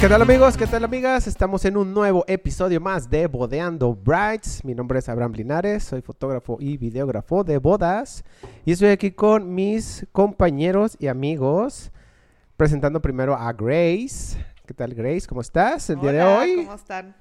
¿Qué tal amigos? ¿Qué tal amigas? Estamos en un nuevo episodio más de Bodeando Brides. Mi nombre es Abraham Linares, soy fotógrafo y videógrafo de bodas y estoy aquí con mis compañeros y amigos presentando primero a Grace. ¿Qué tal Grace? ¿Cómo estás el día de hoy? ¿Cómo están?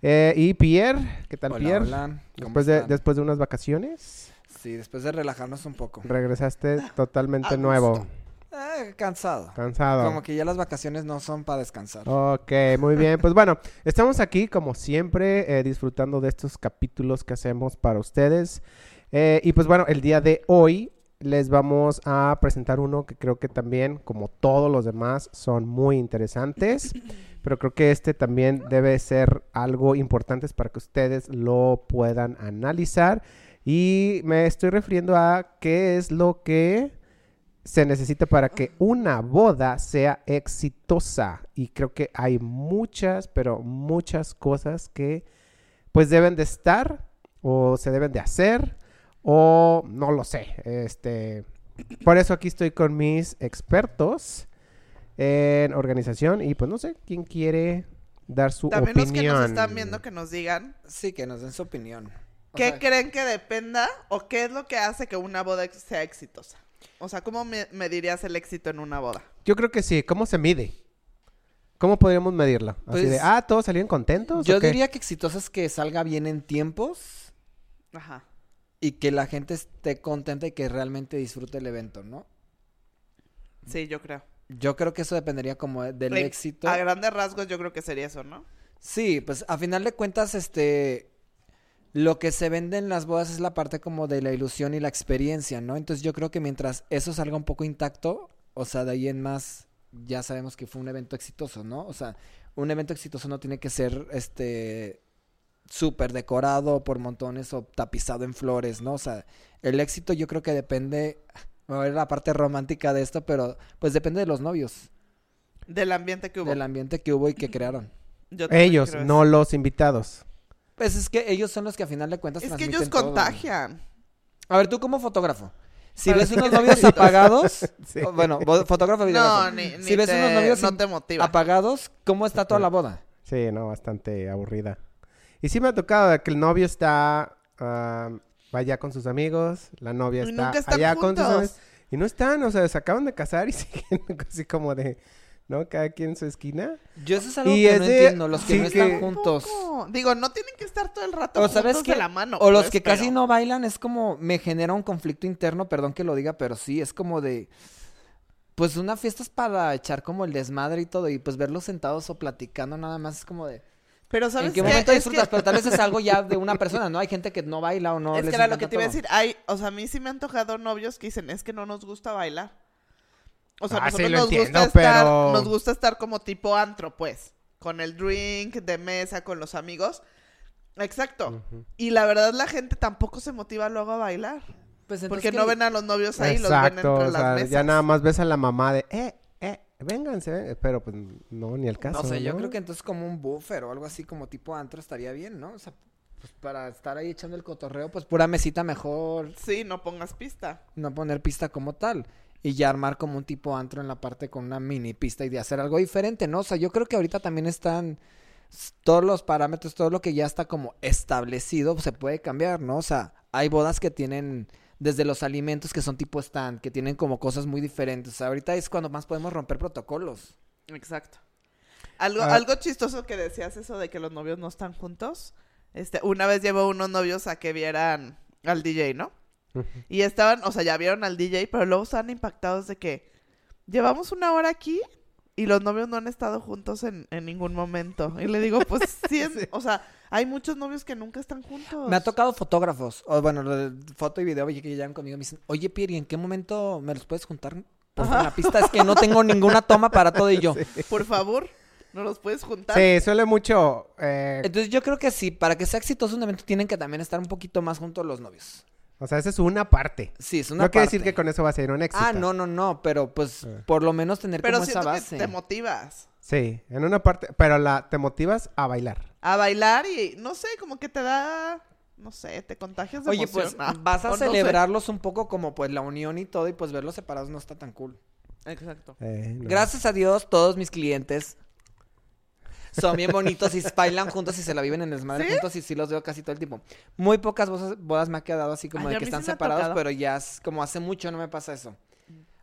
Eh, y Pierre, ¿qué tal Hola, Pierre? hola, ¿cómo Después de, después de unas vacaciones, Sí, después de relajarnos un poco. regresaste totalmente nuevo, gusto. Eh, cansado. cansado. Como que ya las vacaciones no son para descansar. Ok, muy bien. Pues bueno, estamos aquí como siempre eh, disfrutando de estos capítulos que hacemos para ustedes. Eh, y pues bueno, el día de hoy les vamos a presentar uno que creo que también, como todos los demás, son muy interesantes. Pero creo que este también debe ser algo importante para que ustedes lo puedan analizar. Y me estoy refiriendo a qué es lo que se necesita para que una boda sea exitosa. Y creo que hay muchas, pero muchas cosas que pues deben de estar o se deben de hacer o no lo sé. Este, por eso aquí estoy con mis expertos en organización y pues no sé quién quiere dar su También los que opinión. nos están viendo que nos digan Sí, que nos den su opinión. O qué sea, creen que dependa o qué es lo que hace que una boda sea exitosa. O sea, ¿cómo me- medirías el éxito en una boda? Yo creo que sí. ¿Cómo se mide? ¿Cómo podríamos medirlo? Así de, Pues, ah, todos salieron contentos. Yo ¿o qué? diría que exitoso es que salga bien en tiempos Ajá. y que la gente esté contenta y que realmente disfrute el evento, ¿no? Sí, yo creo. Yo creo que eso dependería como del éxito. A grandes rasgos yo creo que sería eso, ¿no? Sí, pues a final de cuentas, este, lo que se vende en las bodas es la parte como de la ilusión y la experiencia, ¿no? Entonces yo creo que mientras eso salga un poco intacto, o sea, de ahí en más, ya sabemos que fue un evento exitoso, ¿no? O sea, un evento exitoso no tiene que ser, este, súper decorado por montones o tapizado en flores, ¿no? O sea, el éxito yo creo que depende, me voy a ver la parte romántica de esto, pero pues depende de los novios, Del ambiente que hubo. del ambiente que hubo y que crearon. Ellos, no los invitados. Pues es que ellos son los que a final de cuentas Es que ellos todo. contagian. A ver, tú como fotógrafo, si Para ves unos novios apagados, Sí. bueno, fotógrafo No, videógrafo, ni, ni si ves te, unos novios no in- te motiva. apagados, ¿cómo está toda la boda? Sí, no, bastante aburrida. Y sí me ha tocado que el novio está ah, allá con sus amigos, la novia está allá con sus amigos. Y no están, o sea, se acaban de casar y siguen así como de, ¿no? Cada quien en su esquina. Yo eso es algo Y que es no de- entiendo, los que sí no que- están juntos. Digo, no tienen que estar todo el rato O juntos sabes de que la mano. o los pues, que casi no bailan es como me genera un conflicto interno, perdón que lo diga, pero sí, es como de pues una fiesta es para echar como el desmadre y todo y pues verlos sentados o platicando nada más es como de Pero ¿sabes ¿En qué qué? momento Es disfrutas? que- Pero tal vez es algo ya de una persona, ¿no? Hay gente que no baila o no es les que era lo que te iba a decir. Hay, o sea, a mí sí me han tocado novios que dicen, es que no nos gusta bailar. O sea, Ah, sí, nosotros lo nos entiendo, gusta estar, pero- nos gusta estar como tipo antro, pues. Con el drink de mesa, con los amigos. Exacto. Y la verdad la gente tampoco se motiva luego a bailar. Pues Porque que- no ven a los novios ahí, los ven Exacto, entre o las sea, mesas. ya nada más ves a la mamá de, eh, eh, vénganse, ven". pero pues no, ni el caso. No sé, yo creo que entonces como un buffer o algo así como tipo antro estaría bien, ¿no? O sea, pues para estar ahí echando el cotorreo, pues pura mesita mejor, Sí, no pongas pista. no poner pista como tal. Y ya armar como un tipo antro en la parte con una mini pista y de hacer algo diferente, ¿no? O sea, yo creo que ahorita también están todos los parámetros, todo lo que ya está como establecido, pues, se puede cambiar, ¿no? O sea, hay bodas que tienen desde los alimentos que son tipo stand, que tienen como cosas muy diferentes. O sea, ahorita es cuando más podemos romper protocolos. Exacto. Algo, Ah. algo chistoso que decías eso de que los novios no están juntos. Este, una vez llevó unos novios a que vieran al DJ, ¿no? Y estaban, o sea, ya vieron al DJ, pero luego estaban impactados de que llevamos una hora aquí y los novios no han estado juntos en, en ningún momento. Y le digo, pues sí, es- o sea, hay muchos novios que nunca están juntos. Me ha tocado fotógrafos, o bueno, foto y video, oye, que llegan conmigo y me dicen, oye, Pierre, ¿y en qué momento me los puedes juntar? Por favor, en la pista es que no tengo ninguna toma para todo y yo. Por favor, ¿no los puedes juntar? Sí, suele mucho. eh, Entonces yo creo que sí, para que sea exitoso un evento tienen que también estar un poquito más juntos los novios. O sea, esa es una parte. Sí, es una no quiere decir parte. que con eso va a ser un éxito. Ah, no, no, no, pero pues Eh. por lo menos tener Pero como esa que base. te motivas Sí, en una parte, pero la te motivas a bailar. a bailar y, no sé, como que te da, no sé, te contagias de Oye, pues emoción. Ah, vas o a no sé. celebrarlos un poco como pues la unión y todo y pues verlos separados no está tan cool. Exacto. Eh, no. Gracias a Dios, todos mis clientes son bien bonitos y bailan juntos y se la viven en el desmadre ¿Sí? juntos y sí los veo casi todo el tiempo. Muy pocas bodas, bodas me ha quedado así como Ay, de que están separados, pero ya es como hace mucho no me pasa eso.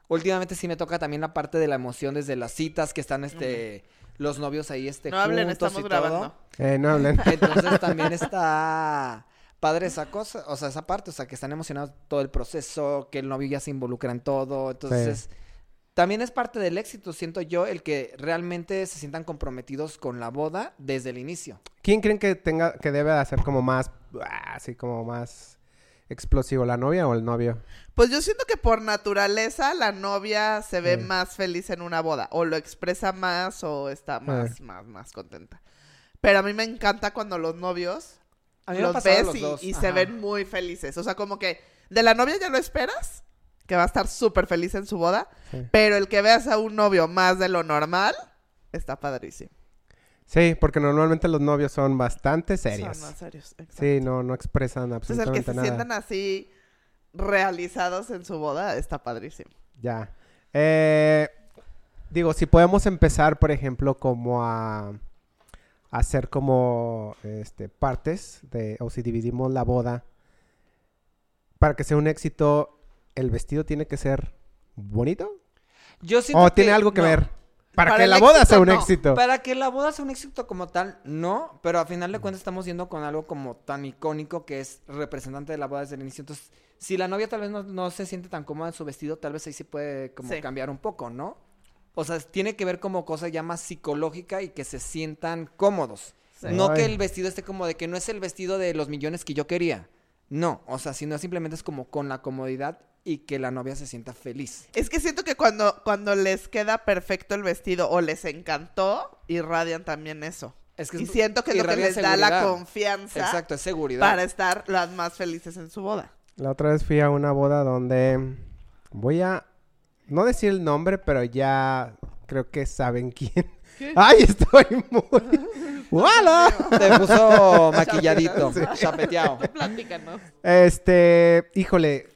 Últimamente sí me toca también la parte de la emoción desde las citas que están este los novios ahí este No hablen, juntos estamos y todo. grabando. Eh, no hablen. Entonces también está padre esa cosa, o sea, esa parte, o sea, que están emocionados todo el proceso, que el novio ya se involucra en todo, entonces también es parte del éxito, siento yo, el que realmente se sientan comprometidos con la boda desde el inicio. ¿Quién creen que tenga, que debe de hacer como más, ah, así como más explosivo, la novia o el novio? Pues yo siento que por naturaleza la novia se ve Sí. más feliz en una boda. O lo expresa más o está más, más, más contenta. Pero a mí me encanta cuando los novios los ves los y, y se ven muy felices. O sea, como que de la novia ya lo esperas, que va a estar súper feliz en su boda. Sí. Pero el que veas a un novio más de lo normal, está padrísimo. Sí, porque normalmente los novios son bastante serios. Son más serios. exacto. Sí, no, no expresan Entonces el que absolutamente se nada. sientan así realizados en su boda, está padrísimo. Ya. Eh, digo, si podemos empezar, por ejemplo, como a, a hacer como este, partes de, o si dividimos la boda, para que sea un éxito, el vestido tiene que ser bonito Yo siento o tiene algo que no. ver para, Para que la boda éxito, sea un no. éxito. Para que la boda sea un éxito como tal, no, pero a final de cuentas estamos yendo con algo como tan icónico que es representante de la boda desde el inicio. Entonces, si la novia tal vez no, no se siente tan cómoda en su vestido, tal vez ahí sí puede como Sí. cambiar un poco, ¿no? O sea, tiene que ver como cosa ya más psicológica y que se sientan cómodos. Sí. No que el vestido esté como de que no es el vestido de los millones que yo quería. No, o sea, sino simplemente es como con la comodidad y que la novia se sienta feliz. Es que siento que cuando, cuando les queda perfecto el vestido o les encantó, irradian también eso. Es que y es- siento que es lo que les da la confianza Exacto, es seguridad. para estar las más felices en su boda. La otra vez fui a una boda donde voy a no decir el nombre, pero ya creo que saben quién. ¡Ay, estoy muy... ¡Wala! Te puso maquilladito, Sí. chapeteado. Platícanos. Este, híjole,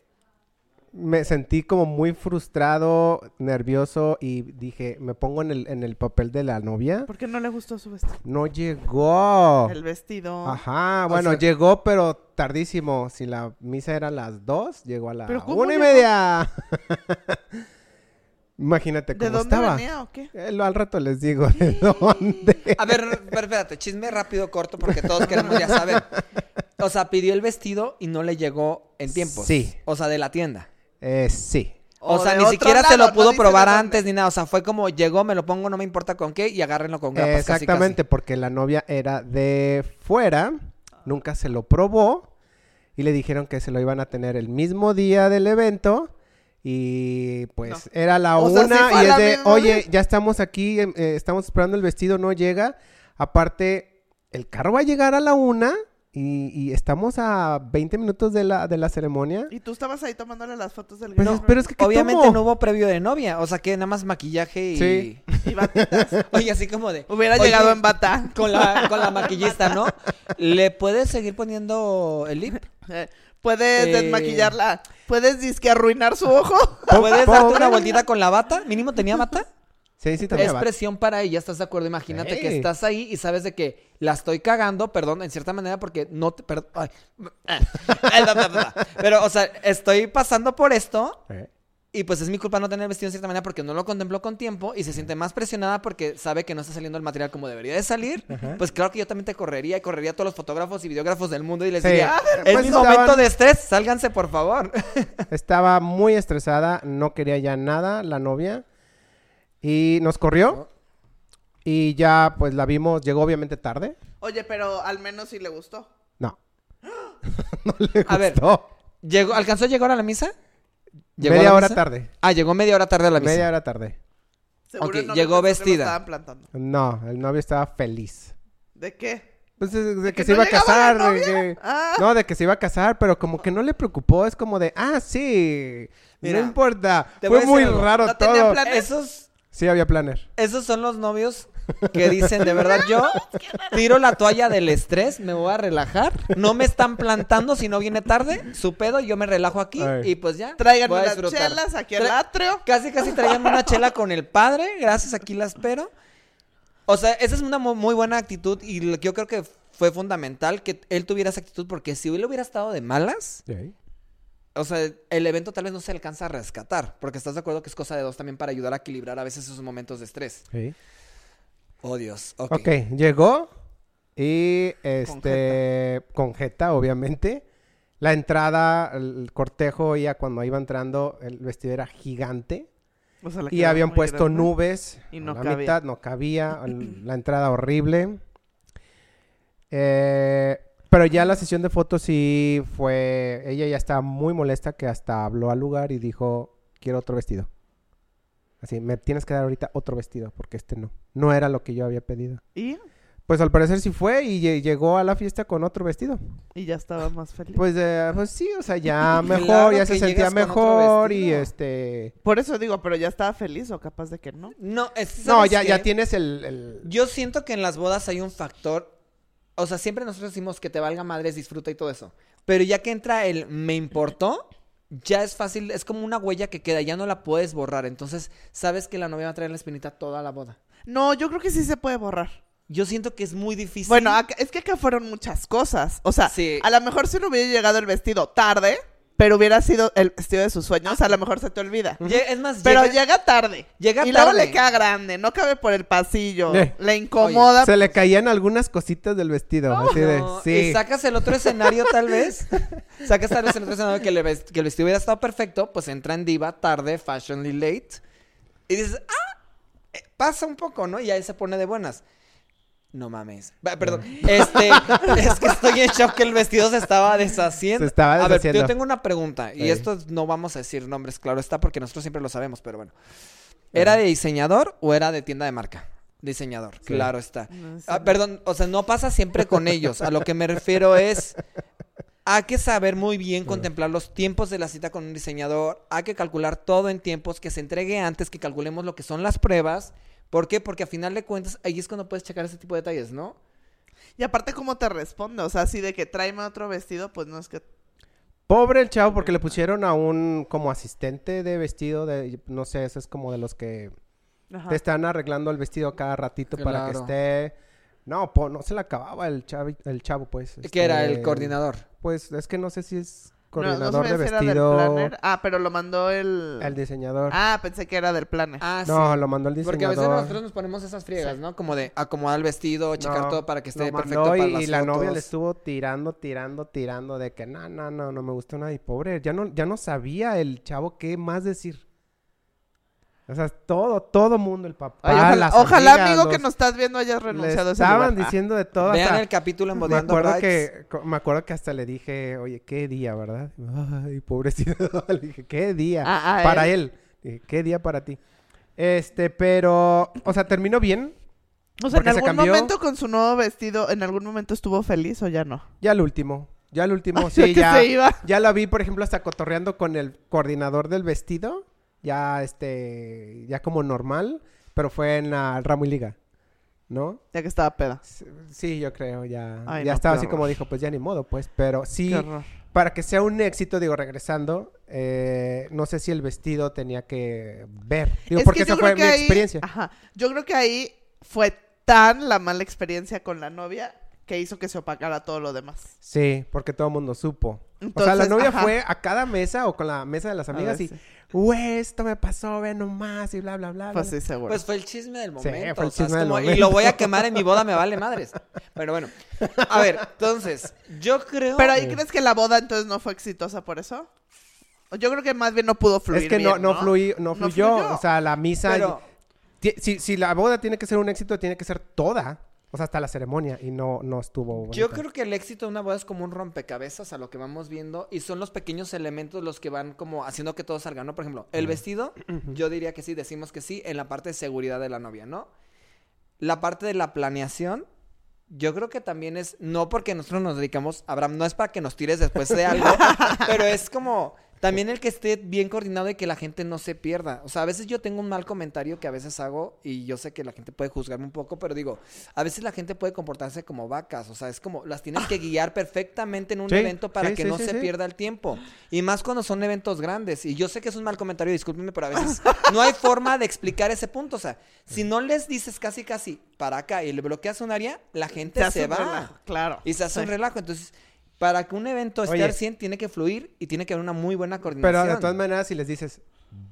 me sentí como muy frustrado, nervioso y dije, me pongo en el, en el papel de la novia. ¿Por qué no le gustó su vestido? No llegó. El vestido. Ajá, O bueno, sea- llegó, pero tardísimo. Si la misa era a las dos, llegó a la ¿Pero cómo una y media. Imagínate ¿De cómo dónde estaba. venía o qué? Eh, lo- al rato les digo de dónde. A ver, pero espérate, chisme rápido, corto, porque todos queremos ya saber. O sea, pidió el vestido y no le llegó en tiempo. Sí. O sea, de la tienda. Eh, sí. O, sea, ni siquiera se lado, lo pudo no probar dónde. antes ni nada. O sea, fue como llegó, me lo pongo, no me importa con qué, y agárrenlo con grapas. casi, casi. Exactamente, porque la novia era de fuera, nunca se lo probó y le dijeron que se lo iban a tener el mismo día del evento y pues era la O sea, una sí y es de, misma oye, vez". ya estamos aquí, em, eh, estamos esperando el vestido, no llega. Aparte, el carro va a llegar a la una y, y estamos a 20 minutos de la, de la ceremonia. Y tú estabas ahí tomándole las fotos del Pues, groom pero es que, ¿qué Obviamente tomo? no hubo previo de novia. O sea, que nada más maquillaje y. Sí. y batitas. Oye, así como de. Hubiera Oye, llegado en bata. Con la, con la maquillista, ¿no? ¿Le puedes seguir poniendo el lip? Puedes Eh. desmaquillarla. Puedes disque arruinar su ojo. ¿Puedes darte una vueltita con la bata? ¿Mínimo tenía bata? Sí, sí, tenía Es presión para ella, ¿estás de acuerdo? Imagínate que estás ahí y sabes de que la estoy cagando, perdón, en cierta manera, porque no te... per- ay. Pero, o sea, estoy pasando por esto Eh, y pues es mi culpa no tener vestido en cierta manera porque no lo contempló con tiempo y se siente más presionada porque sabe que no está saliendo el material como debería de salir. Ajá. Pues claro que yo también te correría y correría a todos los fotógrafos y videógrafos del mundo y les Sí. diría, Ah, pues mi estaban- momento de estrés, sálganse por favor. Estaba muy estresada, no quería ya nada la novia. Y nos corrió. Y ya pues la vimos, llegó obviamente tarde. Oye, pero al menos sí le gustó. No. no le A ver, gustó. ¿Llegó, ¿Alcanzó a llegar a la misa? ¿Llegó a Media la hora misa? tarde. Ah, llegó media hora tarde a la misa. Media hora tarde. Seguro Ok, el novio llegó pensó que lo vestida. estaban plantando. No, el novio estaba feliz. ¿De qué? Pues de, de que, que se no iba a llegaba casar. la de novia? que- Ah. No, de que se iba a casar, pero como que no le preocupó. Es como de, ah, sí. Mira, no importa. te voy Fue muy algo. raro ¿No tenía todo. plan- Esos, Sí, había planner. esos son los novios que dicen, de verdad, yo tiro la toalla del estrés, me voy a relajar, no me están plantando si no viene tarde, su pedo, yo me relajo aquí Ay. y pues ya. Traigan unas chelas aquí al atrio. Casi, casi traigan una chela con el padre, gracias, aquí la espero. O sea, esa es una mu- muy buena actitud y lo que yo creo que fue fundamental que él tuviera esa actitud porque si él hubiera estado de malas, o sea, el evento tal vez no se alcanza a rescatar, porque estás de acuerdo que es cosa de dos también para ayudar a equilibrar a veces esos momentos de estrés. Sí. Oh, Dios. Ok. Llegó y este con Jeta, obviamente. La entrada, el cortejo ya cuando iba entrando, el vestido era gigante O sea, le y habían puesto grande. nubes. Y a no la cabía. mitad no cabía, la entrada horrible. Eh, pero ya la sesión de fotos sí fue, ella ya estaba muy molesta que hasta habló al lugar y dijo, quiero otro vestido. Así, me tienes que dar ahorita otro vestido porque este no. No era lo que yo había pedido. Y, Pues al parecer sí fue y lle- llegó a la fiesta con otro vestido. y ya estaba más feliz. Pues, eh, pues sí, o sea, ya mejor, Claro ya que se sentía mejor y este... Por eso digo, pero ya estaba feliz o capaz de que no. No, es, No, ¿sabes ya, qué? ya tienes el... el- Yo siento que en las bodas hay un factor. O sea, siempre nosotros decimos que te valga madres, disfruta y todo eso. Pero ya que entra el me importó, ya es fácil, es como una huella que queda, ya no la puedes borrar. Entonces, sabes que la novia va a traer la espinita toda la boda. No, yo creo que sí se puede borrar. Yo siento que es muy difícil. Bueno, acá- es que acá fueron muchas cosas. O sea, Sí. a lo mejor si no hubiera llegado el vestido tarde, pero hubiera sido el vestido de sus sueños, a lo mejor se te olvida. Es más, Pero llega- llega tarde. Llega y luego tarde. le queda grande, no cabe por el pasillo. Eh. Le incomoda. Se le caían algunas cositas del vestido. así de, No, sí. Y sacas el otro escenario, tal vez. sacas tal vez el otro escenario que, le ves- que el vestido hubiera estado perfecto, pues entra en diva tarde, fashionly late. Y dices, ah, eh, pasa un poco, ¿no? Y ahí se pone de buenas. No mames. Perdón. Este, es que estoy en shock que el vestido se estaba deshaciendo. Se estaba A ver, deshaciendo. yo tengo una pregunta. Y Sí. esto no vamos a decir nombres, claro está, porque nosotros siempre lo sabemos, pero bueno. ¿Era de diseñador o era de tienda de marca? Diseñador, Sí. claro está. No. Ah, perdón, o sea, no pasa siempre con ellos. A lo que me refiero es, hay que saber muy bien contemplar los tiempos de la cita con un diseñador. Hay que calcular todo en tiempos, que se entregue antes, que calculemos lo que son las pruebas. ¿Por qué? Porque a final de cuentas, ahí es cuando puedes checar ese tipo de detalles, ¿no? Y aparte, ¿cómo te responde? O sea, así de que tráeme otro vestido, pues no es que. Pobre el chavo porque le pusieron a un como asistente de vestido de... No sé, ese es como de los que Ajá. te están arreglando el vestido cada ratito para que esté... No, po- no se le acababa el chavo, el chavo pues. Que era el este, coordinador. Pues es que no sé si es No, no coordinador sabía de si era del vestido... planner. Ah, pero lo mandó el. El diseñador. Ah, pensé que era del planner. Ah, no, sí. lo mandó el diseñador. Porque a veces nosotros nos ponemos esas friegas, ¿no? Como de acomodar el vestido, checar No, todo para que esté lo perfecto mandó para y, las y la novia le estuvo tirando, tirando, tirando de que no, no, no, no me gustó nada y pobre, ya no, ya no sabía el chavo qué más decir. O sea, todo, todo mundo, el papá, Ay, ojalá, las ojalá, amigas, amigo, que los- no estás viendo hayas le renunciado a ese estaban lugar. Ah. diciendo de todo. Vean hasta- el capítulo en me acuerdo que me acuerdo que hasta le dije, oye, qué día, ¿verdad? Ay, pobrecito. le dije, qué día Ah, ah, para él. él. Dije, qué día para ti. Este, pero, o sea, terminó bien. O sea, en se algún cambió. momento con su nuevo vestido, ¿en algún momento estuvo feliz o ya no? Ya el último. Ya el último, Ya sí, ya. se iba. Ya la vi, por ejemplo, hasta cotorreando con el coordinador del vestido. Ya, este, ya como normal. Pero fue en la Ramo y Liga. ¿No? Ya que estaba peda. Sí, yo creo, ya. Ay, ya no, estaba así como dijo, pues ya ni modo, pues. Pero sí, para que sea un éxito, digo, regresando, eh, no sé si el vestido tenía que ver. Digo, Es porque que esa fue mi ahí- experiencia. Ajá. Yo creo que ahí fue tan la mala experiencia con la novia que hizo que se opacara todo lo demás. Sí, porque todo el mundo supo. o sea, la novia ajá. fue a cada mesa o con la mesa de las amigas ver, y, sí. Güey, esto me pasó, ve nomás y bla, bla, bla. Pues bla". sí, seguro. Pues fue el chisme del Sí, momento. fue el o sea, es chisme del como, Y momento. lo voy a quemar en mi boda, me vale madres. Pero bueno. A ver, entonces, yo creo. Pero ahí Sí. crees que la boda entonces no fue exitosa por eso? Yo creo que más bien no pudo fluir Es que no, bien, no, ¿no? fluí- no No fluyó. fluyó. O sea, la misa. Pero- Si, si la boda tiene que ser un éxito, tiene que ser toda. O sea, hasta la ceremonia. Y no, no estuvo. Yo bonita. creo que el éxito de una boda es como un rompecabezas a lo que vamos viendo y son los pequeños elementos los que van como haciendo que todo salga, ¿no? Por ejemplo, el vestido, yo diría que sí, decimos que sí, en la parte de seguridad de la novia, ¿no? La parte de la planeación, yo creo que también es, no porque nosotros nos dedicamos, Abraham, no es para que nos tires después de algo, pero es como También el que esté bien coordinado y que la gente no se pierda. O sea, a veces yo tengo un mal comentario que a veces hago y yo sé que la gente puede juzgarme un poco, pero digo, a veces la gente puede comportarse como vacas. O sea, es como las tienes que guiar perfectamente en un Sí, evento para sí, que sí, no se pierda el tiempo. Y más cuando son eventos grandes. Y yo sé que es un mal comentario, discúlpenme, pero a veces no hay forma de explicar ese punto. O sea, si no les dices casi casi para acá y le bloqueas un área, la gente Se va. relajo, claro. Y se hace un relajo. Entonces, para que un evento esté al 100, tiene que fluir y tiene que haber una muy buena coordinación. Pero de todas maneras, si les dices,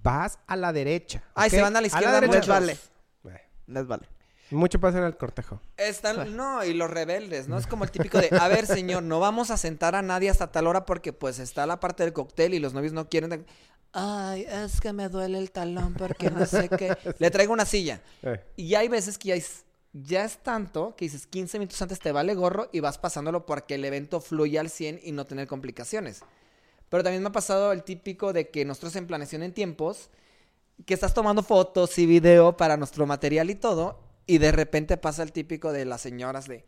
vas a la derecha. Ay, ¿ok? se van a la izquierda Les muchos. vale. Bueno, Les vale. Mucho pasa en el cortejo. Están, no, y los rebeldes, ¿no? Es como el típico de, a ver, señor, no vamos a sentar a nadie hasta tal hora porque pues está la parte del cóctel y los novios no quieren. de- Ay, es que me duele el talón porque no sé qué. Le traigo una silla. Eh, Y hay veces que ya es, ya es tanto que dices 15 minutos antes te vale gorro y vas pasándolo porque el evento fluye al 100 y no tener complicaciones. Pero también me ha pasado el típico de que nosotros en planeación en tiempos, que estás tomando fotos y video para nuestro material y todo, y de repente pasa el típico de las señoras de,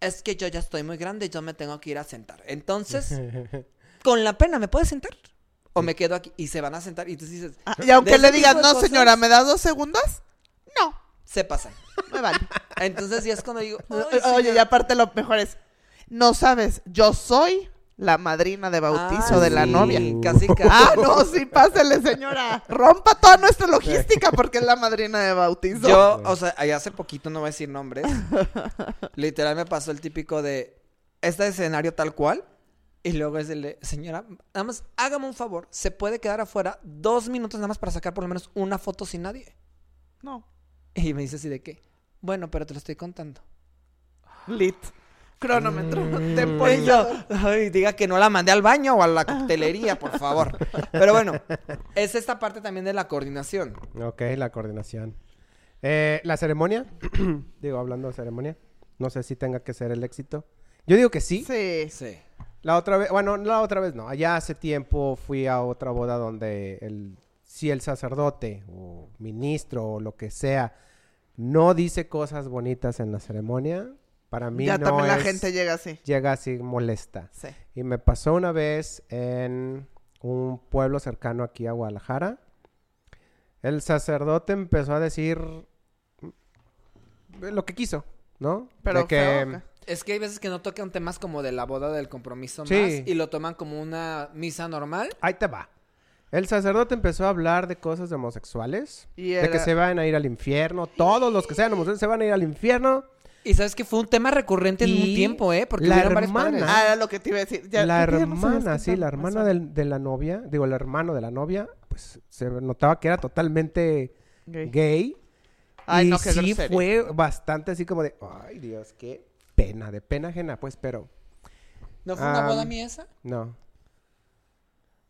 es que yo ya estoy muy grande y yo me tengo que ir a sentar. Entonces, con la pena, ¿me puedes sentar? O me quedo aquí y se van a sentar y tú dices, Ah, y aunque le digas, no, cosas- señora, ¿me das dos segundos? No, se pasan. me vale. Entonces ya es cuando digo, "Ay, Oye, señora". y aparte lo mejor es, no sabes, yo soy la madrina de bautizo Ah, de la sí, novia. Casi, casi. Ah, no, sí, pásele, señora. Rompa toda nuestra logística porque es la madrina de bautizo. Yo, o sea, ahí hace poquito, no voy a decir nombres, literal me pasó el típico de este escenario tal cual. Y luego es el de, señora, nada más hágame un favor, ¿se puede quedar afuera dos minutos nada más para sacar por lo menos una foto sin nadie? No. Y me dice así de qué. Bueno, pero te lo estoy contando. Lit. Cronómetro. Mm. Y Temporizador. yo, ay, diga que no la mandé al baño o a la coctelería, por favor. Pero bueno, es esta parte también de la coordinación. ok, la coordinación. Eh, la ceremonia, digo, hablando de ceremonia, no sé si tenga que ser el éxito. Yo digo que sí. Sí. Sí. La otra vez, bueno, la otra vez no. Allá hace tiempo fui a otra boda donde el, si el sacerdote o ministro o lo que sea no dice cosas bonitas en la ceremonia, para mí Ya no también la es- gente llega así. llega así molesta. Sí. Y me pasó una vez en un pueblo cercano aquí a Guadalajara. El sacerdote empezó a decir lo que quiso, ¿no? Pero De que. Es que hay veces que no tocan temas como de la boda del compromiso Sí. más y lo toman como una misa normal. ahí te va. El sacerdote empezó a hablar de cosas de homosexuales, Y de que se van a ir al infierno, todos los que sean homosexuales se van a ir al infierno. Y sabes que fue un tema recurrente en un tiempo, ¿eh? Porque la hermana-. Ah, era lo que te iba a decir. Ya- la hermana, sí, la hermana del- de la novia, digo, el hermano de la novia, pues se notaba que era totalmente gay. Ay, y no, qué sí grosería. fue bastante así como de, ay Dios, qué pena, de pena ajena, pues, pero ¿No fue una boda mía esa? no.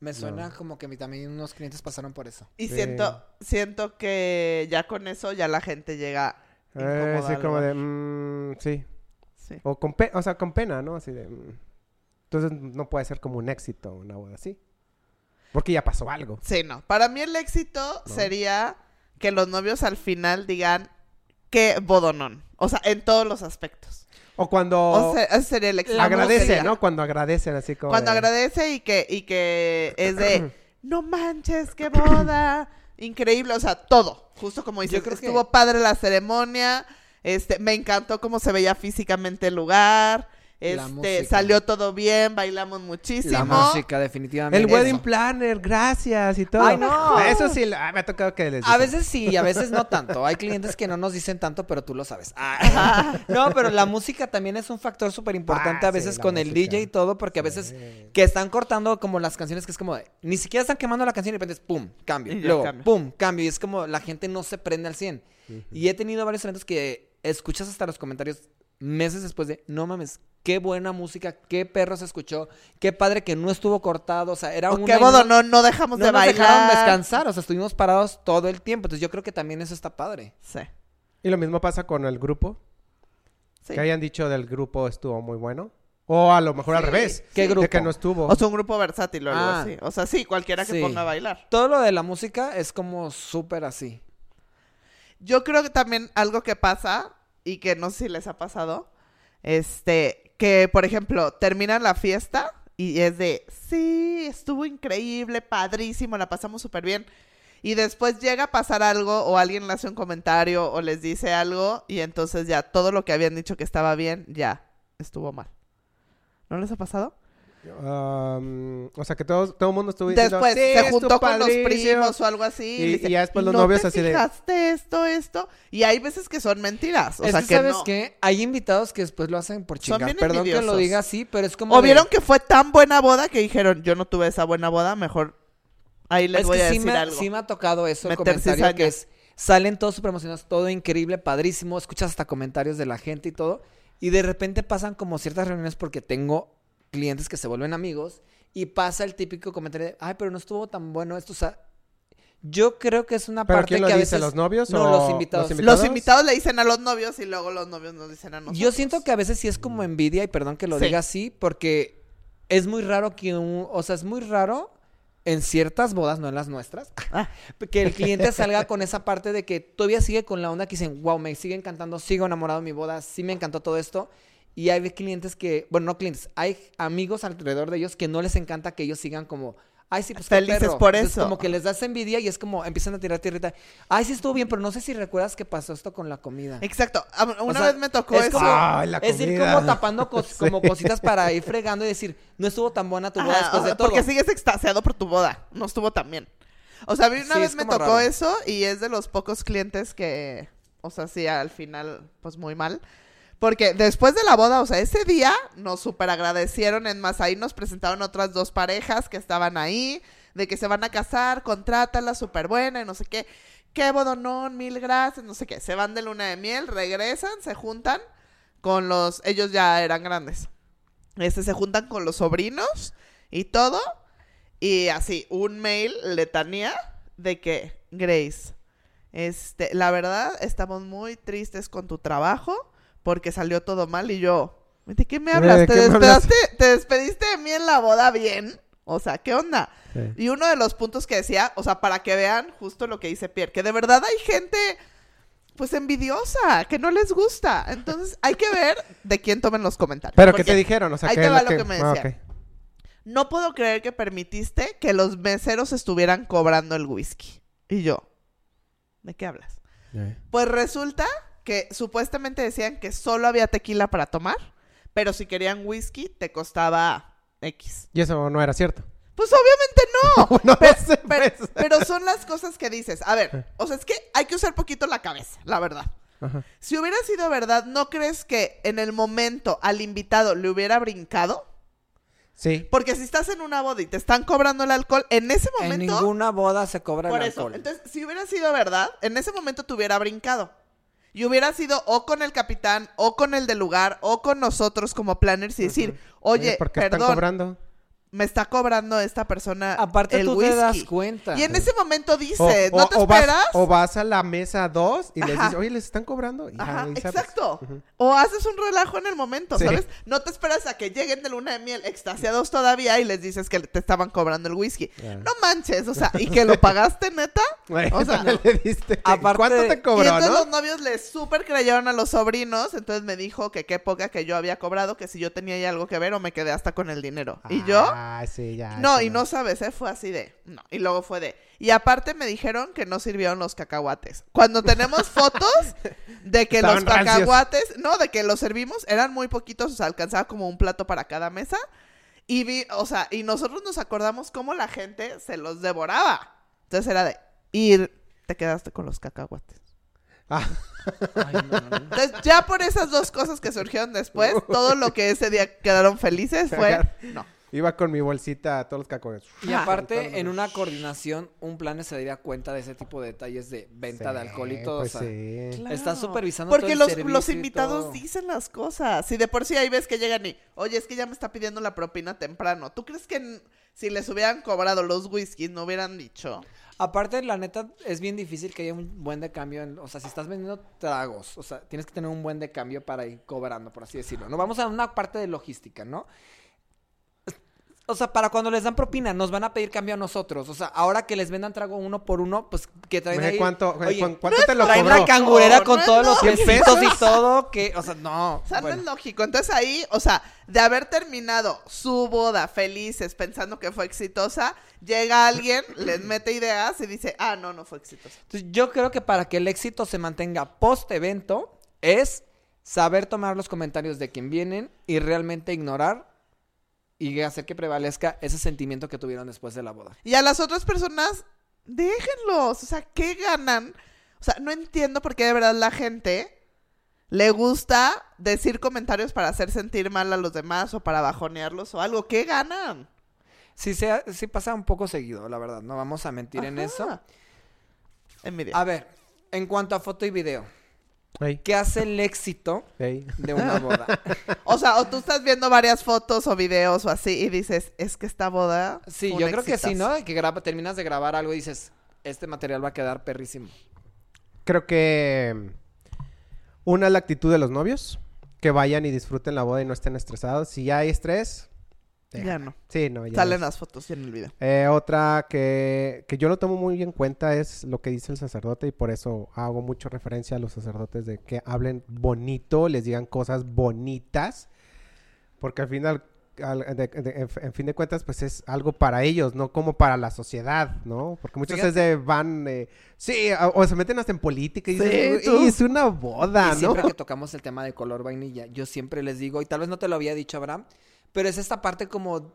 Me suena como que a mí también unos clientes pasaron por eso. Y Sí. siento, siento que ya con eso ya la gente llega Eh, sí, como de, mm, sí. Sí. O con, pe- o sea, con pena, ¿no? Así de, mm. entonces no puede ser como un éxito una boda así. Porque ya pasó algo. Sí, no. Para mí el éxito No. sería que los novios al final digan qué bodonón. O sea, en todos los aspectos. O cuando O sea, ese sería el éxito. La agradece, Sería ¿no? Cuando agradecen así como Cuando de- agradece y que, y que es de, no manches, qué boda. Increíble, o sea, todo. Justo como dices, creo que- estuvo padre la ceremonia. Este, me encantó cómo se veía físicamente el lugar. Este, salió todo bien, bailamos muchísimo. La música, definitivamente. El wedding Eso. planner, gracias y todo. Ay, no. Eso sí, ah, me ha tocado que les A dicen. veces sí, a veces no tanto. Hay clientes que no nos dicen tanto, pero tú lo sabes. Ah. No, pero la música también es un factor súper importante Ah, a veces sí, con el. DJ y todo, porque a veces Sí. que están cortando como las canciones que es como de, ni siquiera están quemando la canción y de repente es pum, cambio. Y Luego, pum, cambio. Y es como la gente no se prende al 100. Y he tenido varios eventos que escuchas hasta los comentarios meses después de, no mames, qué buena música, qué perro se escuchó, qué padre que no estuvo cortado, o sea, era un... qué bodo, no, no dejamos no de nos bailar. dejaron descansar, o sea, estuvimos parados todo el tiempo. Entonces yo creo que también eso está padre. Sí. Y lo mismo pasa con el grupo. sí. Que hayan dicho del grupo estuvo muy bueno. O a lo mejor al revés. ¿Qué De grupo? que no estuvo. O sea, un grupo versátil o algo Ah. así. O sea, sí, cualquiera que Sí. ponga a bailar. Todo lo de la música es como súper así. Yo creo que también algo que pasa, y que no sé si les ha pasado, este, que por ejemplo, termina la fiesta Y es de, sí, estuvo increíble, padrísimo, la pasamos súper bien. Y después llega a pasar algo o alguien le hace un comentario o les dice algo y entonces ya todo lo que habían dicho que estaba bien, ya estuvo mal. ¿No les ha pasado? Um, o sea, que todo, todo el mundo estuvo diciendo, Después "Sí, se juntó con los padrísimo". primos o algo así. Y- le dice, y ya después los "¿No novios te así de- fijaste esto, esto? Y hay veces que son mentiras. O es sea, que, ¿sabes no. qué? Hay invitados que después lo hacen por Son chingar. bien Perdón que lo envidiosos. diga así, pero es como O de- vieron que fue tan buena boda que dijeron, yo no tuve esa buena boda, mejor ahí les es voy que a sí decir me, algo. sí me ha tocado eso, el Meter comentario que es, salen todos súper emocionados, todo increíble, padrísimo, escuchas hasta comentarios de la gente y todo, y de repente pasan como ciertas reuniones porque tengo clientes que se vuelven amigos y pasa el típico comentario de, ay, pero no estuvo tan bueno esto, o sea, yo creo que es una ¿Pero parte quién lo que a dice? veces... ¿Los novios No, o los invitados. Los invitados le dicen a los novios y luego los novios nos dicen a nosotros. Yo siento que a veces sí es como envidia, y perdón que lo Sí. diga así, porque es muy raro que un, o sea, es muy raro en ciertas bodas, no en las nuestras, Ah. que el cliente salga con esa parte de que todavía sigue con la onda que dicen, wow, me sigue encantando, sigo enamorado de mi boda, sí me encantó todo esto. Y hay clientes que, bueno, no clientes, hay amigos alrededor de ellos que no les encanta que ellos sigan como, ay, sí, pues qué Felices perro". por Entonces, eso. como que les das envidia y es como empiezan a tirar tierrita. Ay, sí estuvo bien, pero no sé si recuerdas que pasó esto con la comida. Exacto. A- Una O sea, vez me tocó es eso. como- Ay, la Es ir como tapando cos- Sí. como cositas para ir fregando y decir, no estuvo tan buena tu boda Ajá, después de sea, todo. Porque sigues extasiado por tu boda. No estuvo tan bien. O sea, a mí una Sí, vez me tocó raro. eso y es de los pocos clientes que, o sea, sí, al final, pues muy mal. Porque después de la boda, o sea, ese día nos super agradecieron. En más, ahí nos presentaron otras dos parejas que estaban ahí, de que se van a casar, contrátala, súper buena y no sé qué. Qué bodonón, mil gracias, no sé qué. Se van de luna de miel, regresan, se juntan con los. Ellos ya eran grandes. Este, se juntan con los sobrinos y todo. Y así, un mail letanía de que, Grace, este, la verdad, estamos muy tristes con tu trabajo porque salió todo mal y yo, ¿de qué me Eh, hablas? ¿de ¿Te, qué me hablas? despedaste- ¿Te despediste de mí en la boda bien? O sea, ¿qué onda? Sí. Y uno de los puntos que decía, o sea, para que vean justo lo que dice Pierre, que de verdad hay gente pues envidiosa, que no les gusta. Entonces, hay que ver de quién tomen los comentarios. ¿Pero qué te dijeron? O sea, ahí ¿qué te va lo que me ah, decían. ok. No puedo creer que permitiste que los meseros estuvieran cobrando el whisky. Y yo, ¿de qué hablas? Pues resulta que supuestamente decían que solo había tequila para tomar, pero si querían whisky te costaba X. Y eso no era cierto. Pues obviamente no. No Pe- sé, pero, pues. pero son las cosas que dices. A ver, o sea, es que hay que usar poquito la cabeza, la verdad. Ajá. Si hubiera sido verdad, ¿no crees que en el momento al invitado le hubiera brincado? Sí. Porque si estás en una boda y te están cobrando el alcohol, en ese en momento... ninguna boda se cobra Por el eso. alcohol. Entonces, si hubiera sido verdad, en ese momento te hubiera brincado. Y hubiera sido o con el capitán, o con el del lugar, o con nosotros como planners y decir, oye, ¿por qué están perdón, cobrando? Me está cobrando esta persona Aparte el tú whisky. te das cuenta. Y en ese momento dice, O, ¿no o- te o vas, esperas? o vas a la mesa 2 y les Ajá. dices, oye, ¿les están cobrando? Y ya, Ajá, exacto. O haces un relajo en el momento, Sí. ¿sabes? No te esperas a que lleguen de luna de miel extasiados todavía y les dices que te estaban cobrando el whisky. No manches, o sea, y que lo pagaste neta. O sea, no le diste. Aparte- ¿Cuánto te y cobró, entonces no? los novios le súper creyeron a los sobrinos, entonces me dijo que qué poca que yo había cobrado, que si yo tenía ahí algo que ver o me quedé hasta con el dinero. Y yo, Ah, sí, ya. no, y no sabes, ¿eh? fue así de, no, y luego fue de, y aparte me dijeron que no sirvieron los cacahuates. Cuando tenemos fotos de que los rancios. cacahuates, no, de que los servimos, eran muy poquitos, o sea, alcanzaba como un plato para cada mesa. Y vi, o sea, y nosotros nos acordamos cómo la gente se los devoraba. Entonces era de, y te quedaste con los cacahuates. Ah, Ay, no, no, no. Entonces, ya por esas dos cosas que surgieron después, todo lo que ese día quedaron felices fue, no. Iba con mi bolsita a todos los cacahuetes. Y aparte, en una coordinación, un plan se daría cuenta de ese tipo de detalles de venta de alcohol y todo. pues o sea, sí. Está supervisando Porque todo el los, los y invitados todo. dicen las cosas. Si de por sí hay veces que llegan y, oye, es que ya me está pidiendo la propina temprano. ¿Tú crees que si les hubieran cobrado los whiskies no hubieran dicho? Aparte, la neta, es bien difícil que haya un buen de cambio. en- o sea, si estás vendiendo tragos, o sea, tienes que tener un buen de cambio para ir cobrando, por así decirlo. No vamos a una parte de logística, ¿no? O sea, para cuando les dan propina, nos van a pedir cambio a nosotros. O sea, ahora que les vendan trago uno por uno, pues que traen Oye, ahí. ¿Cuánto, Oye, ¿cu- cuánto te lo traen cobró? una cangurera con no, todos los ¿Cien piecitos y pesos? todo, que, o sea, no. O sea, bueno. no es lógico. Entonces ahí, o sea, de haber terminado su boda felices pensando que fue exitosa, llega alguien, les mete ideas y dice, ah, no, no fue exitosa. Entonces, yo creo que para que el éxito se mantenga post evento es saber tomar los comentarios de quien vienen y realmente ignorar y hacer que prevalezca ese sentimiento que tuvieron después de la boda. Y a las otras personas, déjenlos. O sea, ¿qué ganan? O sea, no entiendo por qué de verdad la gente le gusta decir comentarios para hacer sentir mal a los demás o para bajonearlos o algo. ¿Qué ganan? Sí, sea, sí pasa un poco seguido, la verdad. No vamos a mentir en Ajá. eso. Envidia. A ver, en cuanto a foto y video, Ey, ¿qué hace el éxito de una boda? O sea, o tú estás viendo varias fotos o videos o así y dices, es que esta boda. Sí, yo creo que sí, exitazo". ¿no? De Que graba, terminas de grabar algo y dices, este material va a quedar perrísimo. Creo que una es la actitud de los novios, que vayan y disfruten la boda y no estén estresados. Si ya hay estrés, Ya no. Sí, no, ya Salen no. las fotos y en el video. Eh, otra que, que yo lo tomo muy en cuenta es lo que dice el sacerdote y por eso hago mucho referencia a los sacerdotes de que hablen bonito, les digan cosas bonitas, porque al final, al- de- de- en, en fin de cuentas, pues es algo para ellos, no como para la sociedad, ¿no? Porque muchos Fíjate. es de van, eh, sí, a- o se meten hasta en política y Sí, dicen. "Uy, es una boda, y ¿no? siempre que tocamos el tema de color vainilla, yo siempre les digo, y tal vez no te lo había dicho Abraham, pero es esta parte como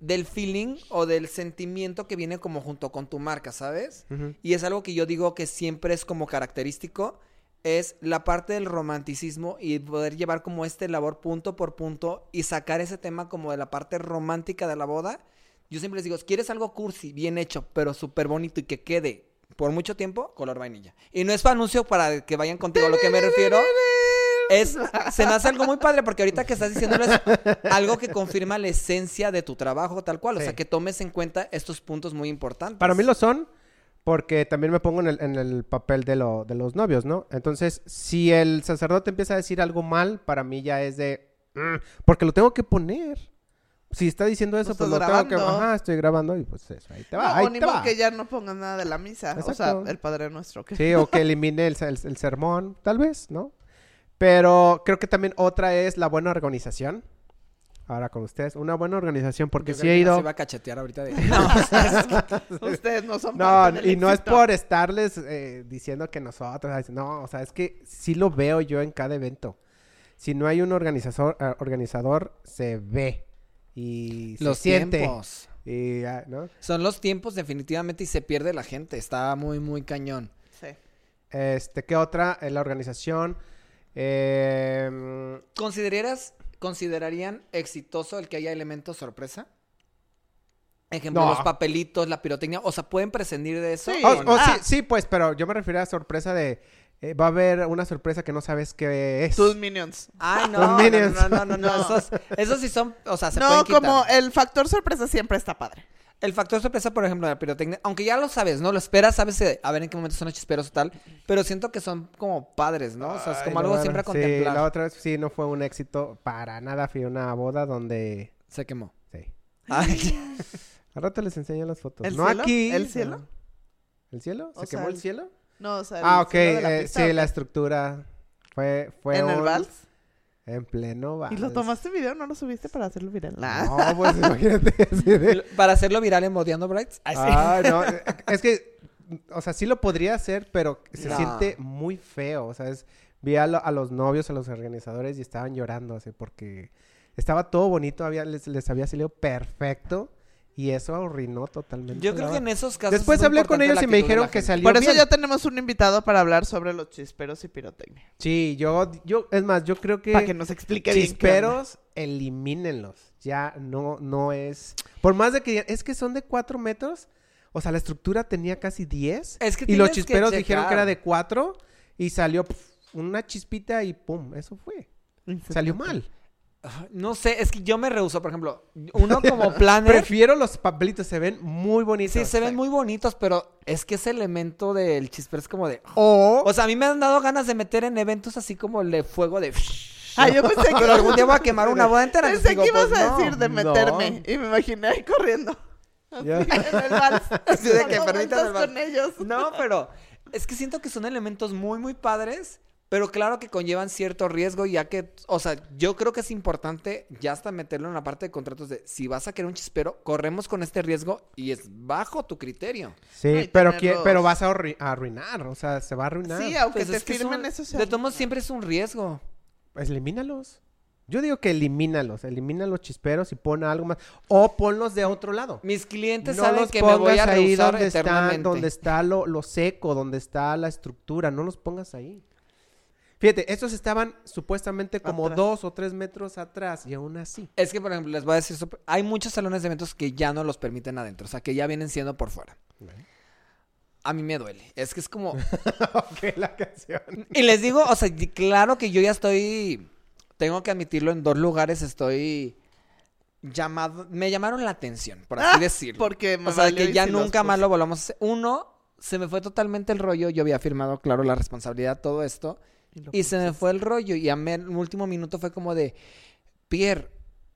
del feeling o del sentimiento que viene como junto con tu marca, ¿sabes? Y es algo que yo digo que siempre es como característico, es la parte del romanticismo y poder llevar como este labor punto por punto y sacar ese tema como de la parte romántica de la boda. Yo siempre les digo, ¿quieres algo cursi, bien hecho, pero súper bonito y que quede por mucho tiempo? Color vainilla. Y no es para anuncio para que vayan contigo, a lo que me refiero es, se me hace algo muy padre porque ahorita que estás diciéndoles algo que confirma la esencia de tu trabajo tal cual, o Sí. sea, que tomes en cuenta estos puntos muy importantes. Para mí lo son, porque también me pongo en el, en el papel de, lo, de los novios, ¿no? Entonces, si el sacerdote empieza a decir algo mal, para mí ya es de... "Mm", porque lo tengo que poner. Si está diciendo eso, Pues pues, lo tengo que... grabando. Ajá, estoy grabando y pues eso, ahí te va, No, ahí o te va. que ya no pongan nada de la misa. O sea, el Padre Nuestro. que- Sí, o que elimine el, el- el sermón, tal vez, ¿no? Pero creo que también otra es la buena organización. Ahora con ustedes, una buena organización, porque sí creo he ido... iba a cachetear ahorita de... Ustedes no son No, parte del y no es por estarles eh, diciendo que nosotros, no, o sea, es que sí lo veo yo en cada evento. Si no hay un organizador, eh, organizador se ve y se Los siente. tiempos. Y, ¿no? Son los tiempos definitivamente y se pierde la gente. Está muy, muy cañón. Sí. Este, ¿qué otra? Eh, la organización. Eh, ¿Considerarías, ¿Considerarían exitoso el que haya elementos sorpresa? Ejemplo, No. los papelitos, la pirotecnia. O sea, ¿pueden prescindir de eso? Sí. o no? Ah. sí, sí, pues, pero yo me refiero a sorpresa de. eh, va a haber una sorpresa que no sabes qué es. Tus minions. Ay, no, no, Minions. no, no, no, no, No. Esos, esos sí son, o sea, se No, pueden quitar. como el factor sorpresa siempre está padre. El factor sorpresa, por ejemplo, de la pirotecnia, aunque ya lo sabes, ¿no? Lo esperas, sabes eh, a ver en qué momento son chisperos o tal, pero siento que son como padres, ¿no? O sea, es como algo siempre a Sí, contemplar. la otra vez sí no fue un éxito para nada. Fui a una boda donde. Se quemó. Sí. Ay, Al rato les enseño las fotos. ¿El no cielo? aquí. ¿El cielo? no. ¿El cielo? ¿Se O sea, quemó el el- cielo? No, o sea, el Ah, ok. cielo de la eh, sí, ¿o la estructura fue, fue ¿En el vals? En pleno vals. ¿Y lo tomaste video? ¿No lo subiste para hacerlo viral? Nah. No, pues imagínate. así de- Para hacerlo viral en Modeando Brights. Ay, sí. Ay, no. eh, Es que, o sea, sí lo podría hacer, pero se No. siente muy feo. O sea, es, vi a, lo- a los novios, a los organizadores y estaban llorando así porque estaba todo bonito, había, les, les había salido perfecto y eso arruinó totalmente. Yo creo que en esos casos. Después hablé con ellos y me dijeron que salió Por eso bien. ya tenemos un invitado para hablar sobre los chisperos y pirotecnia. Sí, yo, yo, es más, yo creo que... Para que nos explique bien. Chisperos, elimínenlos. Ya no, no es. Por más de que digan, es que son de 4 metros. O sea, la estructura tenía casi 10. Es que y los que chisperos dijeron que era de 4. Y salió pf, una chispita y pum, eso fue. Salió mal. No sé, es que yo me rehuso, por ejemplo, uno como planner. Prefiero los papelitos, se ven muy bonitos. Sí, se ven muy bonitos, pero es que ese elemento del chispero es como de. O, O sea, a mí me han dado ganas de meter en eventos así como el de fuego de. Ah, yo pensé que Pero algún día voy a quemar una boda entera. Pensé entonces que digo, ibas a pues, no. decir de no. meterme. Y me imaginé ahí corriendo. Así, Ya. en el vals. Así de que Dando permítanme el vueltas vals. con ellos. No, pero es que siento que son elementos muy, muy padres, pero claro que conllevan cierto riesgo, ya que, o sea, yo creo que es importante ya hasta meterlo en la parte de contratos de si vas a querer un chispero, corremos con este riesgo y es bajo tu criterio. Sí, No, pero, tenerlos- pero vas a, arrui- a arruinar, o sea, se va a arruinar. Sí, aunque Pues te es firmen un- eso. se De todos siempre es un riesgo. Pues elimínalos. Yo digo que elimínalos, elimina los chisperos y pon algo más. O ponlos de otro lado. Mis clientes No saben los que me voy a pongas ahí donde está, donde está lo, lo seco, donde está la estructura. No los pongas ahí. Fíjate, estos estaban supuestamente como Atrás. dos o tres metros atrás y aún así. Es que, por ejemplo, les voy a decir, hay muchos salones de eventos que ya no los permiten adentro, o sea, que ya vienen siendo por fuera. A mí me duele. Es que es como... ok, la canción. Y les digo, o sea, claro que yo ya estoy, tengo que admitirlo, en dos lugares estoy llamado, me llamaron la atención, por así Ah, decirlo. Porque o sea, que ya nunca más lo volvamos a hacer. Uno, se me fue totalmente el rollo, yo había firmado, claro, la responsabilidad, todo esto, y se me fue el rollo, y a mí el último minuto fue como de, Pierre,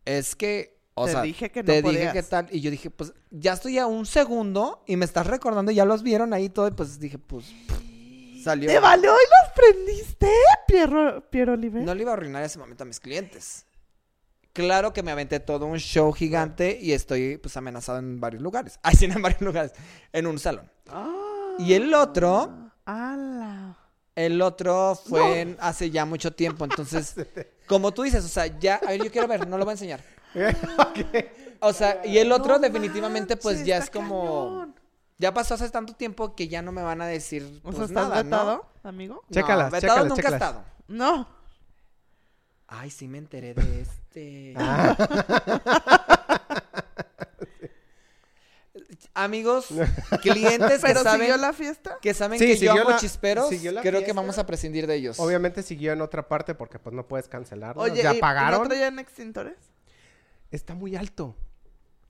es que, o Te sea, dije que no te dije que tal, y yo dije, pues, ya estoy a un segundo, y me estás recordando, ya los vieron ahí todo, y pues dije, pues, salió. ¿Te valió y los prendiste, Piero, Piero Oliver? No le iba a arruinar ese momento a mis clientes. Claro que me aventé todo un show gigante y estoy pues amenazado en varios lugares. Ay, sí, no en varios lugares. En un salón. Ah. Y el otro. El otro fue en- hace ya mucho tiempo. Entonces, como tú dices, o sea, ya, a ver, yo quiero ver, no lo voy a enseñar. Ok. O sea, y el otro No definitivamente pues ya es como... cañón. Ya pasó hace tanto tiempo que ya no me van a decir O pues sea, ¿estás nada, vetado, amigo? ¿no? Chécalas, no, vetado chécalas, nunca he chécalas. estado. No. Ay, sí me enteré de este. Ah. Amigos, clientes que ¿Pero saben, siguió la fiesta? que, saben Sí, que yo siguió amo la- chisperos, siguió la creo que fiesta. vamos a prescindir de ellos. Obviamente siguió en otra parte porque pues no puedes cancelarlo. Oye, ya ¿y- ¿y pagaron. ¿no traían extintores? Está muy alto.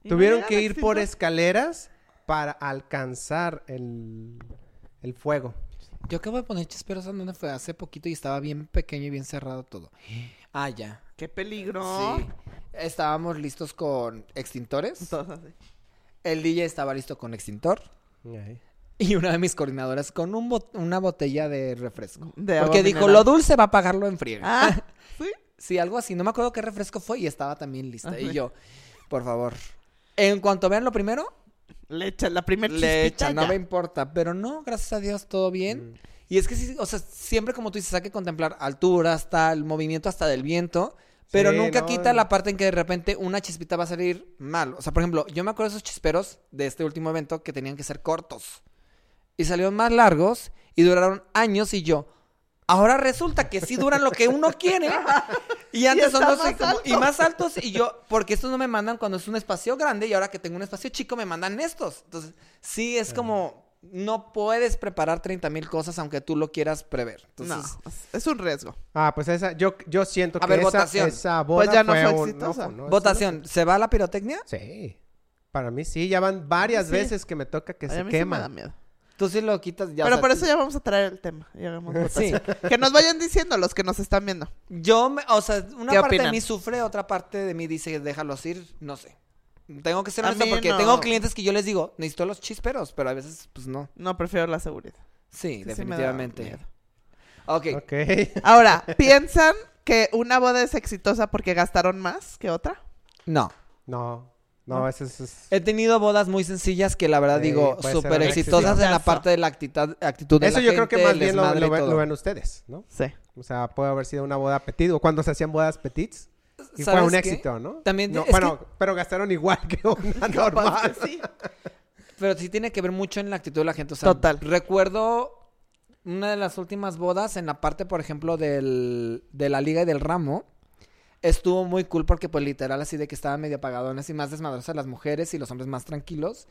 ¿Y no Tuvieron llegan que ir por extintores? escaleras para alcanzar el, el fuego. Yo acabo de poner chisperos en donde fue hace poquito y estaba bien pequeño y bien cerrado todo. Ah, ya. ¡Qué peligro! Sí. Estábamos listos con extintores. Todos así. El DJ estaba listo con extintor. Y una de mis coordinadoras con un bot- una botella de refresco. De Porque dijo, mineral. lo dulce va a pagarlo en friega. Ah, ¿sí? Sí, algo así. No me acuerdo qué refresco fue y estaba también lista. Ajá. Y yo, por favor. En cuanto vean lo primero, Le echan la primer le echan, no me importa. Pero no, gracias a Dios, todo bien. Y es que sí, o sea, siempre como tú dices, hay que contemplar altura, hasta el movimiento, hasta del viento. Pero Sí, nunca no, quita la parte en que de repente una chispita va a salir mal. O sea, por ejemplo, yo me acuerdo de esos chisperos de este último evento que tenían que ser cortos. Y salieron más largos y duraron años y yo. Ahora resulta que sí duran lo que uno quiere. Y antes son dos más como- y más altos. Y yo, porque estos no me mandan cuando es un espacio grande y ahora que tengo un espacio chico me mandan estos. Entonces, sí, es como, no puedes preparar 30 mil cosas aunque tú lo quieras prever. No, Entonces, es un riesgo. Ah, pues esa, yo, yo siento A que ver, esa, votación. esa boda Pues ya no fue un- exitosa. no, no, votación, ¿se va a la pirotecnia? Sí. Para mí sí, ya van varias Sí. veces que me toca que a se mí sí me quema. da miedo. Tú sí lo quitas ya. Pero por eso ya vamos a traer el tema. Y hagamos Sí. Que nos vayan diciendo los que nos están viendo. Yo, me- o sea, una ¿Qué parte de mí sufre, otra parte de mí dice, déjalos ir, no sé. Tengo que ser honesto porque no. tengo clientes que yo les digo, necesito los chisperos, pero a veces, pues no. No, prefiero la seguridad. Sí, Sí, sí definitivamente. miedo. ok. Ok. Ahora, ¿piensan que una boda es exitosa porque gastaron más que otra? No. No, no, ese es... es- He tenido bodas muy sencillas que la verdad Sí, digo, súper exitosas en la parte de la actitud, actitud de Eso la yo creo que más bien ven, lo ven ustedes, ¿no? Sí. O sea, puede haber sido una boda petit o cuando se hacían bodas petits y fue ¿Sabes un qué? éxito, ¿no? También No, bueno, pero gastaron igual que una normal. Sí. Pero sí tiene que ver mucho en la actitud de la gente. O sea, Total. Recuerdo una de las últimas bodas en la parte, por ejemplo, del, de la liga y del ramo. Estuvo muy cool porque, pues, literal, así de que estaban medio apagadones y más desmadrosas las mujeres y los hombres más tranquilos.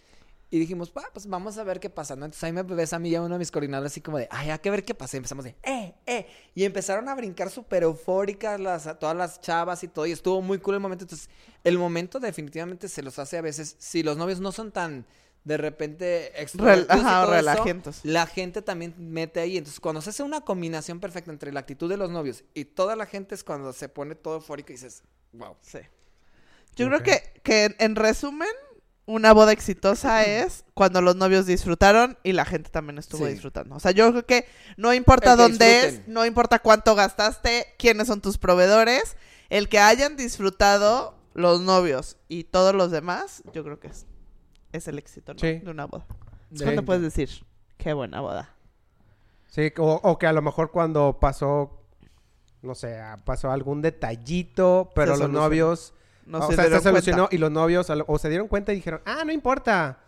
Y dijimos, "Va, pues vamos a ver qué pasa, ¿no? Entonces ahí me ves a mí y a uno de mis coordinadores así como de, ay, hay que ver qué pasa. Y empezamos de, eh, eh. Y empezaron a brincar súper eufóricas las, todas las chavas y todo. Y estuvo muy cool el momento. Entonces, el momento definitivamente se los hace a veces, si los novios no son tan de repente Rel- ajá, la gente también mete ahí. Entonces, cuando se hace una combinación perfecta entre la actitud de los novios y toda la gente es cuando se pone todo eufórico y dices, wow. Sí. Yo creo que, que en resumen, una boda exitosa es cuando los novios disfrutaron y la gente también estuvo Sí. disfrutando. O sea, yo creo que no importa que dónde es, no importa cuánto gastaste, quiénes son tus proveedores, el que hayan disfrutado los novios y todos los demás, yo creo que es, es el éxito ¿no? Sí. de una boda. Cuando puedes decir, qué buena boda. Sí, o, o que a lo mejor cuando pasó, no sé, pasó algún detallito, pero los novios, No o se sea, se solucionó cuenta. y los novios o se dieron cuenta y dijeron, ah, no importa.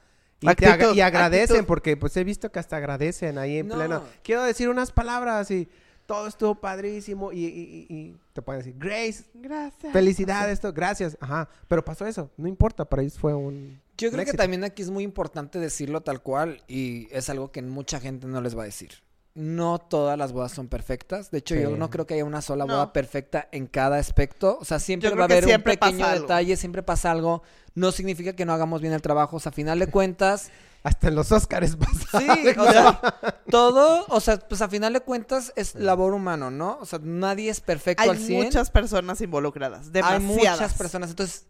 Y, te agradecen, actitud. porque pues he visto que hasta agradecen ahí en No. pleno. Quiero decir unas palabras y todo estuvo padrísimo y, y- y- y te pueden decir, Grace, Gracias. felicidades, esto, gracias. Ajá, pero pasó eso, no importa, para ellos fue un... Yo un creo que también aquí es muy importante decirlo tal cual y es algo que mucha gente no les va a decir. No todas las bodas son perfectas. De hecho, Sí. yo no creo que haya una sola No. boda perfecta en cada aspecto. O sea, siempre va a haber un pequeño algo. detalle, siempre pasa algo. No significa que no hagamos bien el trabajo. O sea, a final de cuentas, Hasta en los Óscares pasa. sí, o sea, todo, o sea, pues a final de cuentas es labor humano, ¿no? O sea, nadie es perfecto Hay al 100. muchas personas involucradas, Hay muchas personas. Entonces,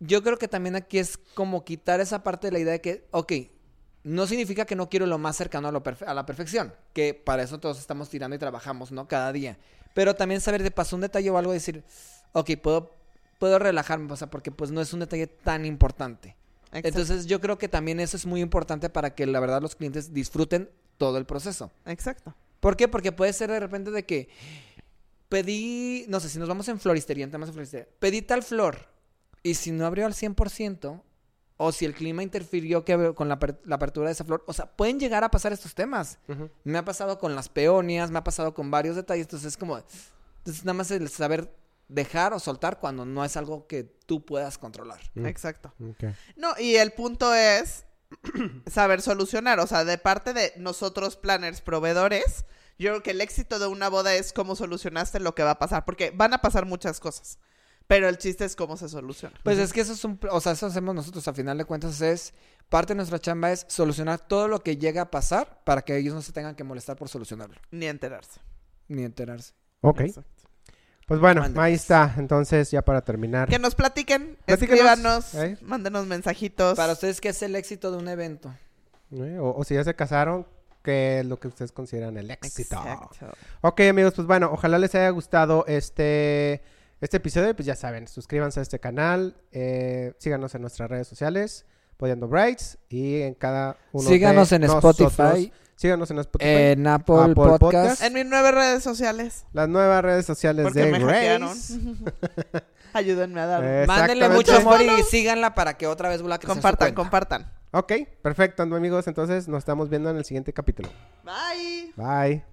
yo creo que también aquí es como quitar esa parte de la idea de que, ok, no significa que no quiero lo más cercano a, lo a la perfección, que para eso todos estamos tirando y trabajamos, ¿no? Cada día. Pero también saber de pasó un detalle o algo y decir, ok, puedo, puedo relajarme, o sea, porque pues no es un detalle tan importante. Exacto. Entonces, yo creo que también eso es muy importante para que la verdad los clientes disfruten todo el proceso. Exacto. ¿Por qué? Porque puede ser de repente de que pedí, no sé, si nos vamos en floristería, en temas de floristería, pedí tal flor y si no abrió al 100% o si el clima interfirió que con la, aper- la apertura de esa flor, o sea, pueden llegar a pasar estos temas. Me ha pasado con las peonias, me ha pasado con varios detalles, entonces es como, entonces nada más el saber dejar o soltar cuando no es algo que tú puedas controlar. Mm. Exacto. No, y el punto es saber solucionar. O sea, de parte de nosotros, planners, proveedores, yo creo que el éxito de una boda es cómo solucionaste lo que va a pasar. Porque van a pasar muchas cosas. Pero el chiste es cómo se soluciona. Pues es que eso es un, o sea, eso hacemos nosotros a final de cuentas es, parte de nuestra chamba es solucionar todo lo que llega a pasar para que ellos no se tengan que molestar por solucionarlo, Ni enterarse. ni enterarse. Ok. Exacto. Pues bueno, ahí pues. está. Entonces, ya para terminar. Que nos platiquen, escríbanos, ¿eh? mándenos mensajitos. Para ustedes, ¿qué es el éxito de un evento? ¿eh? O, o si ya se casaron, ¿qué es lo que ustedes consideran el éxito? Exacto. Ok, amigos, pues bueno, ojalá les haya gustado este, este episodio. Pues ya saben, suscríbanse a este canal, eh, síganos en nuestras redes sociales, Podiendo Brights, y en cada uno Síganos de en nosotros. Spotify, Síganos en Spotify. en Apple, Apple Podcast. Podcast. En mis nueve redes sociales. las nuevas redes sociales Porque de me. Grace. Ayúdenme a dar. Mándenle mucho amor y síganla para que otra vez vuelva a crecer compartan, compartan. Ok, perfecto, amigos. Entonces nos estamos viendo en el siguiente capítulo. Bye. Bye.